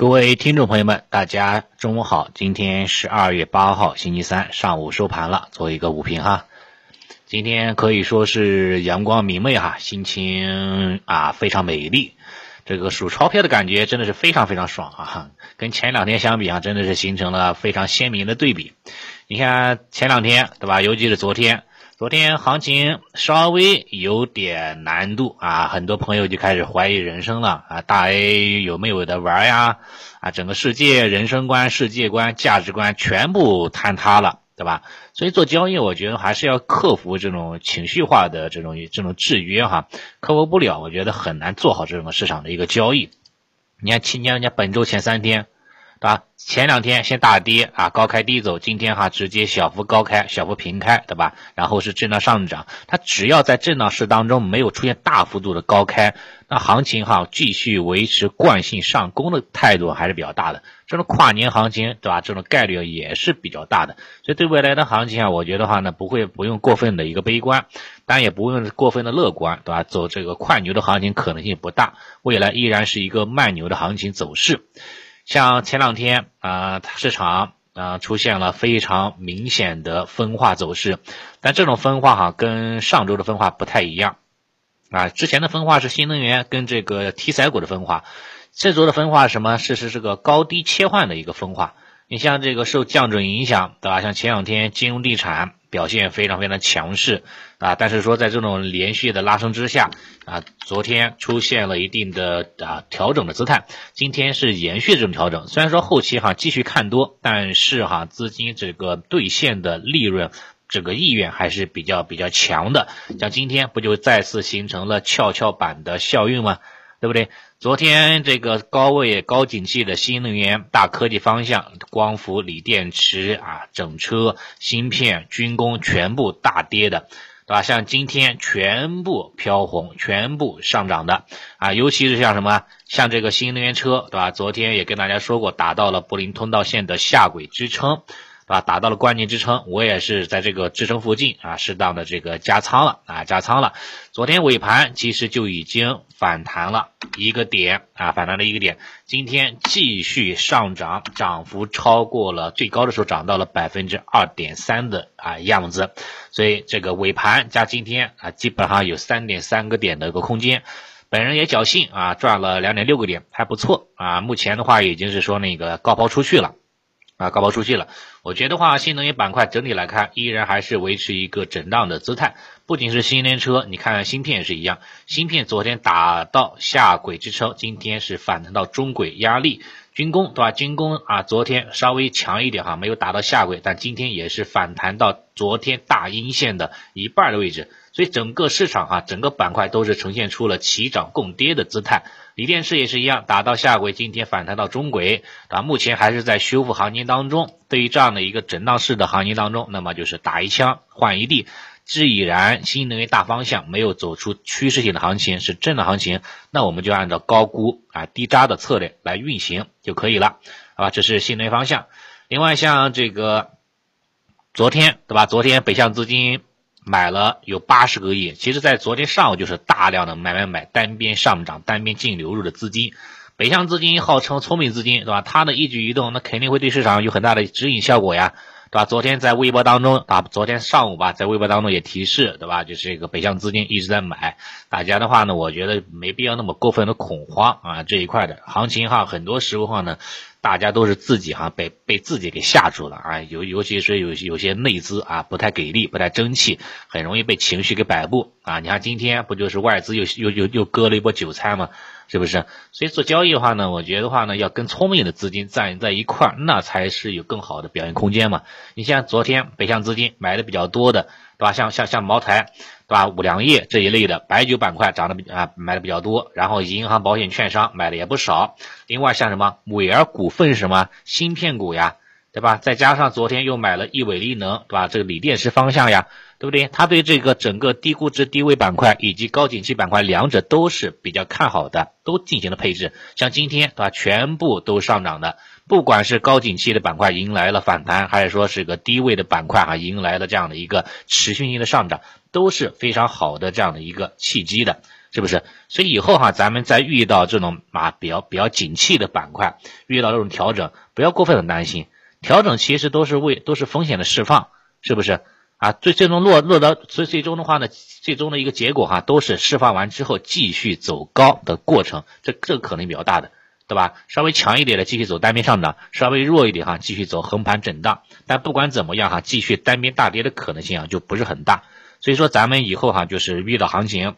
各位听众朋友们，大家中午好。今天是二月八号，星期三上午收盘了，做一个午评哈。今天可以说是阳光明媚哈，心情啊非常美丽。这个数钞票的感觉真的是非常非常爽啊！跟前两天相比啊，真的是形成了非常鲜明的对比。你看前两天对吧？尤其是昨天。昨天行情稍微有点难度啊，很多朋友就开始怀疑人生了啊，大 A 有没有的玩呀？啊，整个世界人生观、世界观、价值观全部坍塌了，对吧？所以做交易，我觉得还是要克服这种情绪化的这种这种制约哈，克服不了，我觉得很难做好这种市场的一个交易。你看，今年人家本周前三天。对吧？前两天先大跌啊，高开低走，今天哈直接小幅高开，小幅平开，对吧？然后是震荡上涨，它只要在震荡市当中没有出现大幅度的高开，那行情哈继续维持惯性上攻的态度还是比较大的。这种跨年行情，对吧？这种概率也是比较大的，所以对未来的行情啊，我觉得话呢不会不用过分的一个悲观，但也不用过分的乐观，对吧？走这个快牛的行情可能性不大，未来依然是一个慢牛的行情走势。像前两天啊，市场啊出现了非常明显的分化走势，但这种分化哈跟上周的分化不太一样啊。之前的分化是新能源跟这个题材股的分化，这周的分化什么？是是这个高低切换的一个分化。你像这个受降准影响，对吧？像前两天金融地产。表现非常非常强势啊，但是说在这种连续的拉升之下啊，昨天出现了一定的啊调整的姿态，今天是延续这种调整。虽然说后期哈继续看多，但是哈资金这个兑现的利润这个意愿还是比较比较强的。像今天不就再次形成了跷跷板的效应吗？对不对？昨天这个高位高景气的新能源、大科技方向，光伏、锂电池啊，整车、芯片、军工全部大跌的，对吧？像今天全部飘红，全部上涨的啊，尤其是像什么，像这个新能源车，对吧？昨天也跟大家说过，达到了柏林通道线的下轨支撑。啊，达到了关键支撑，我也是在这个支撑附近啊，适当的这个加仓了啊，加仓了。昨天尾盘其实就已经反弹了一个点啊，反弹了一个点。今天继续上涨，涨幅超过了最高的时候涨到了百分之二点三的啊样子。所以这个尾盘加今天啊，基本上有三点三个点的一个空间。本人也侥幸啊，赚了两点六个点，还不错啊。目前的话已经是说那个高抛出去了。啊，高抛出去了。我觉得话，新能源板块整体来看，依然还是维持一个震荡的姿态。不仅是新能源车，你看芯片也是一样。芯片昨天打到下轨支撑，今天是反弹到中轨压力。军工对吧？军工啊，昨天稍微强一点哈，没有打到下轨，但今天也是反弹到昨天大阴线的一半的位置。所以整个市场哈，整个板块都是呈现出了齐涨共跌的姿态。锂电池也是一样，打到下轨，今天反弹到中轨，啊，目前还是在修复行情当中。对于这样的一个震荡式的行情当中，那么就是打一枪换一地。既然新能源大方向没有走出趋势性的行情，是正的行情，那我们就按照高估啊低扎的策略来运行就可以了，好吧？这是新能源方向。另外像这个昨天对吧？昨天北向资金。买了有八十个亿，其实，在昨天上午就是大量的买买买，单边上涨，单边净流入的资金。北向资金号称聪明资金，对吧？它的一举一动，那肯定会对市场有很大的指引效果呀，对吧？昨天在微博当中啊，昨天上午吧，在微博当中也提示，对吧？就是这个北向资金一直在买，大家的话呢，我觉得没必要那么过分的恐慌啊，这一块的行情哈，很多时候话呢。大家都是自己哈被被自己给吓住了啊，尤尤其是有有些内资啊不太给力，不太争气，很容易被情绪给摆布啊。你看今天不就是外资又又又又割了一波韭菜吗？是不是？所以做交易的话呢，我觉得话呢要跟聪明的资金站在一块儿，那才是有更好的表现空间嘛。你像昨天北向资金买的比较多的。对吧？像像像茅台，对吧？五粮液这一类的白酒板块涨的比啊买的比较多，然后银行、保险、券商买的也不少。另外像什么伟尔股份什么芯片股呀，对吧？再加上昨天又买了一伟力能，对吧？这个锂电池方向呀，对不对？他对这个整个低估值低位板块以及高景气板块两者都是比较看好的，都进行了配置。像今天，对吧？全部都上涨的。不管是高景气的板块迎来了反弹，还是说是个低位的板块啊迎来了这样的一个持续性的上涨，都是非常好的这样的一个契机的，是不是？所以以后哈，咱们在遇到这种啊比较比较景气的板块，遇到这种调整，不要过分的担心，调整其实都是为都是风险的释放，是不是？啊，最最终落落到最最终的话呢，最终的一个结果哈，都是释放完之后继续走高的过程，这这可能比较大的，对吧？稍微强一点的继续走单边上涨，稍微弱一点哈，继续走横盘震荡。但不管怎么样哈，继续单边大跌的可能性啊就不是很大。所以说咱们以后哈，就是遇到行情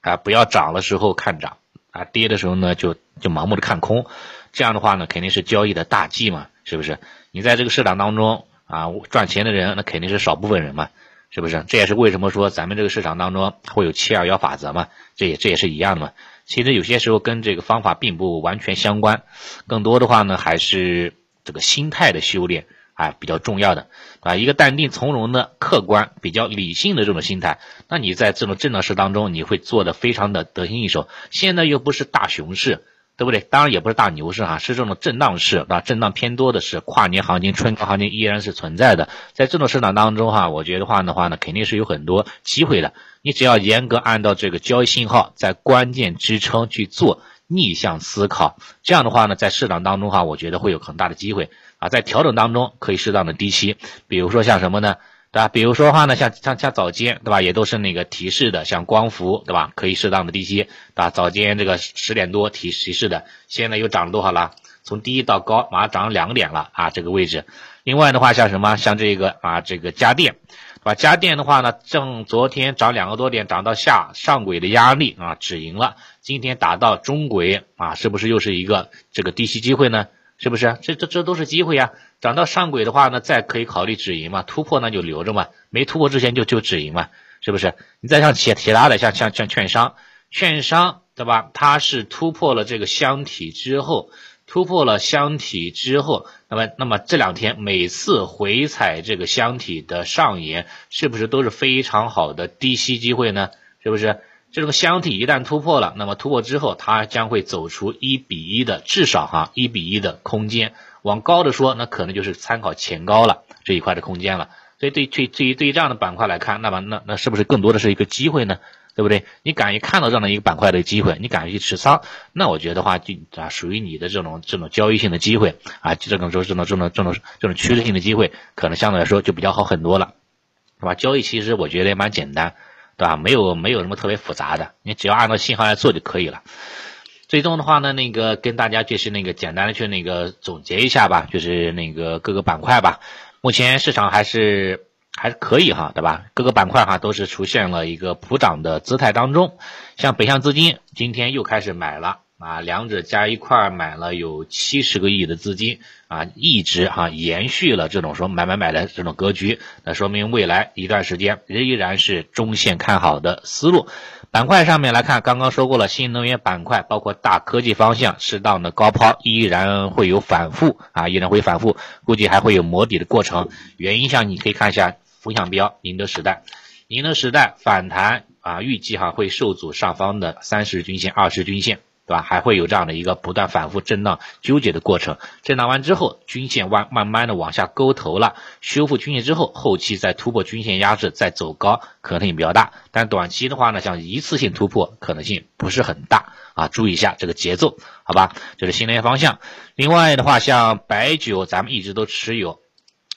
啊，不要涨的时候看涨啊，跌的时候呢就就盲目的看空，这样的话呢肯定是交易的大忌嘛，是不是？你在这个市场当中。啊，赚钱的人那肯定是少部分人嘛，是不是？这也是为什么说咱们这个市场当中会有七二幺法则嘛，这也这也是一样的嘛。其实有些时候跟这个方法并不完全相关，更多的话呢还是这个心态的修炼啊比较重要的啊。一个淡定从容的、客观、比较理性的这种心态，那你在这种震荡市当中你会做的非常的得心应手。现在又不是大熊市。对不对？当然也不是大牛市哈，是这种震荡市啊，震荡偏多的是跨年行情、春高行情依然是存在的。在这种市场当中哈，我觉得话的话呢，肯定是有很多机会的。你只要严格按照这个交易信号，在关键支撑去做逆向思考，这样的话呢，在市场当中哈，我觉得会有很大的机会啊。在调整当中可以适当的低吸，比如说像什么呢？对吧？比如说的话呢，像像像早间，对吧？也都是那个提示的，像光伏，对吧？可以适当的低吸，对吧？早间这个十点多提提示的，现在又涨了多少了？从低到高，马上涨了两点了啊！这个位置。另外的话，像什么？像这个啊，这个家电，对吧？家电的话呢，正昨天涨两个多点，涨到下上轨的压力啊，止盈了。今天打到中轨啊，是不是又是一个这个低吸机会呢？是不是？这这这都是机会呀！涨到上轨的话呢，再可以考虑止盈嘛，突破那就留着嘛，没突破之前就就止盈嘛，是不是？你再像其其他的，像像像券商，券商对吧？它是突破了这个箱体之后，突破了箱体之后，那么那么这两天每次回踩这个箱体的上沿，是不是都是非常好的低吸机会呢？是不是？这种箱体一旦突破了，那么突破之后，它将会走出一比一的至少哈一比一的空间。往高的说，那可能就是参考前高了这一块的空间了。所以对对对于对于这样的板块来看，那么那那是不是更多的是一个机会呢？对不对？你敢于看到这样的一个板块的机会，你敢于去持仓，那我觉得话就啊属于你的这种这种交易性的机会啊，这种说这种这种这种这种趋势性的机会，可能相对来说就比较好很多了，是吧？交易其实我觉得也蛮简单。对吧？没有没有什么特别复杂的，你只要按照信号来做就可以了。最终的话呢，那个跟大家就是那个简单的去那个总结一下吧，就是那个各个板块吧。目前市场还是还是可以哈，对吧？各个板块哈都是出现了一个普涨的姿态当中。像北向资金今天又开始买了。啊，两者加一块买了有七十个亿的资金啊，一直哈延续了这种说买买买的这种格局，那说明未来一段时间依然是中线看好的思路。板块上面来看，刚刚说过了，新能源板块包括大科技方向，适当的高抛依然会有反复啊，依然会反复，估计还会有磨底的过程。原因上你可以看一下风向标，宁德时代，宁德时代反弹啊，预计哈会受阻上方的三十均线、二十均线。对吧？还会有这样的一个不断反复震荡纠结的过程。震荡完之后，均线弯慢慢的往下勾头了，修复均线之后，后期再突破均线压制，再走高可能性比较大。但短期的话呢，像一次性突破可能性不是很大啊，注意一下这个节奏，好吧？这是新能源方向。另外的话，像白酒，咱们一直都持有，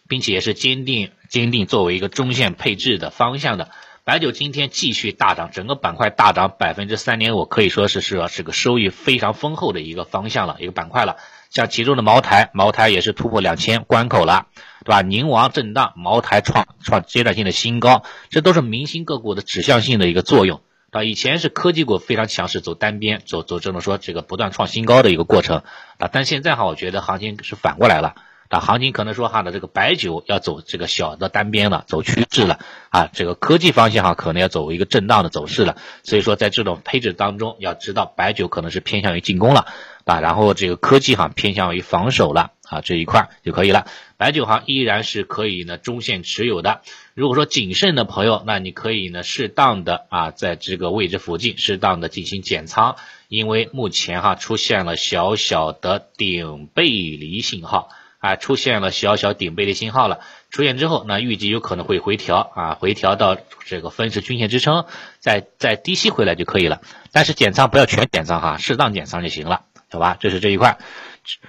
并且也是坚定坚定作为一个中线配置的方向的。白酒今天继续大涨，整个板块大涨百分之三点五，可以说是是是个收益非常丰厚的一个方向了，一个板块了。像其中的茅台，茅台也是突破两千关口了，对吧？宁王震荡，茅台创创阶段性的新高，这都是明星个股的指向性的一个作用啊。以前是科技股非常强势，走单边，走走这种说这个不断创新高的一个过程啊，但现在哈，我觉得行情是反过来了。啊，行情可能说哈的这个白酒要走这个小的单边了，走趋势了啊，这个科技方向哈可能要走一个震荡的走势了，所以说在这种配置当中，要知道白酒可能是偏向于进攻了啊，然后这个科技哈偏向于防守了啊，这一块就可以了。白酒行依然是可以呢中线持有的，如果说谨慎的朋友，那你可以呢适当的啊在这个位置附近适当的进行减仓，因为目前哈出现了小小的顶背离信号。啊，出现了小小顶背的信号了。出现之后，那预计有可能会回调啊，回调到这个分时均线支撑，再再低吸回来就可以了。但是减仓不要全减仓哈，适当减仓就行了，好吧？这是这一块。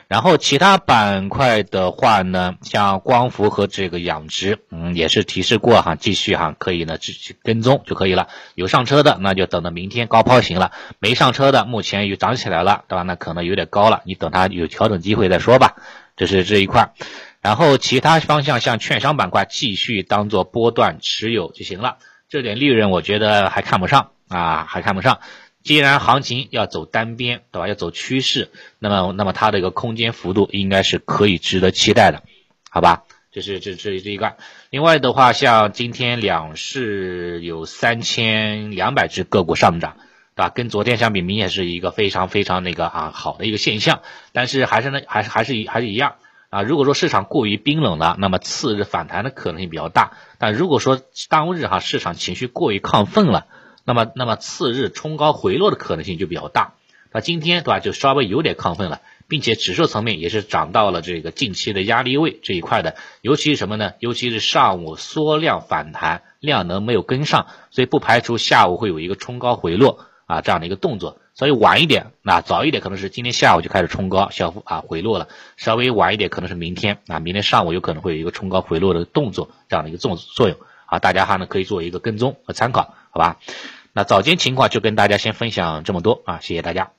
然后其他板块的话呢，像光伏和这个养殖，嗯，也是提示过哈，继续哈，可以呢继续跟踪就可以了。有上车的，那就等到明天高抛行了；没上车的，目前又涨起来了，对吧？那可能有点高了，你等它有调整机会再说吧。这是这一块。然后其他方向像券商板块，继续当做波段持有就行了。这点利润我觉得还看不上啊，还看不上。既然行情要走单边，对吧？要走趋势，那么那么它的一个空间幅度应该是可以值得期待的，好吧？这是这这这一个。另外的话，像今天两市有三千两百只个股上涨，对吧？跟昨天相比，明显是一个非常非常那个啊好的一个现象。但是还是呢，还是还是一还是一样啊。如果说市场过于冰冷了，那么次日反弹的可能性比较大。但如果说当日哈市场情绪过于亢奋了。那么，那么次日冲高回落的可能性就比较大。那今天对吧，就稍微有点亢奋了，并且指数层面也是涨到了这个近期的压力位这一块的。尤其是什么呢？尤其是上午缩量反弹，量能没有跟上，所以不排除下午会有一个冲高回落啊这样的一个动作。所以晚一点，那早一点可能是今天下午就开始冲高小幅啊回落了，稍微晚一点可能是明天啊，明天上午有可能会有一个冲高回落的动作这样的一个作作用啊，大家哈呢可以做一个跟踪和参考，好吧？那早间情况就跟大家先分享这么多啊，谢谢大家。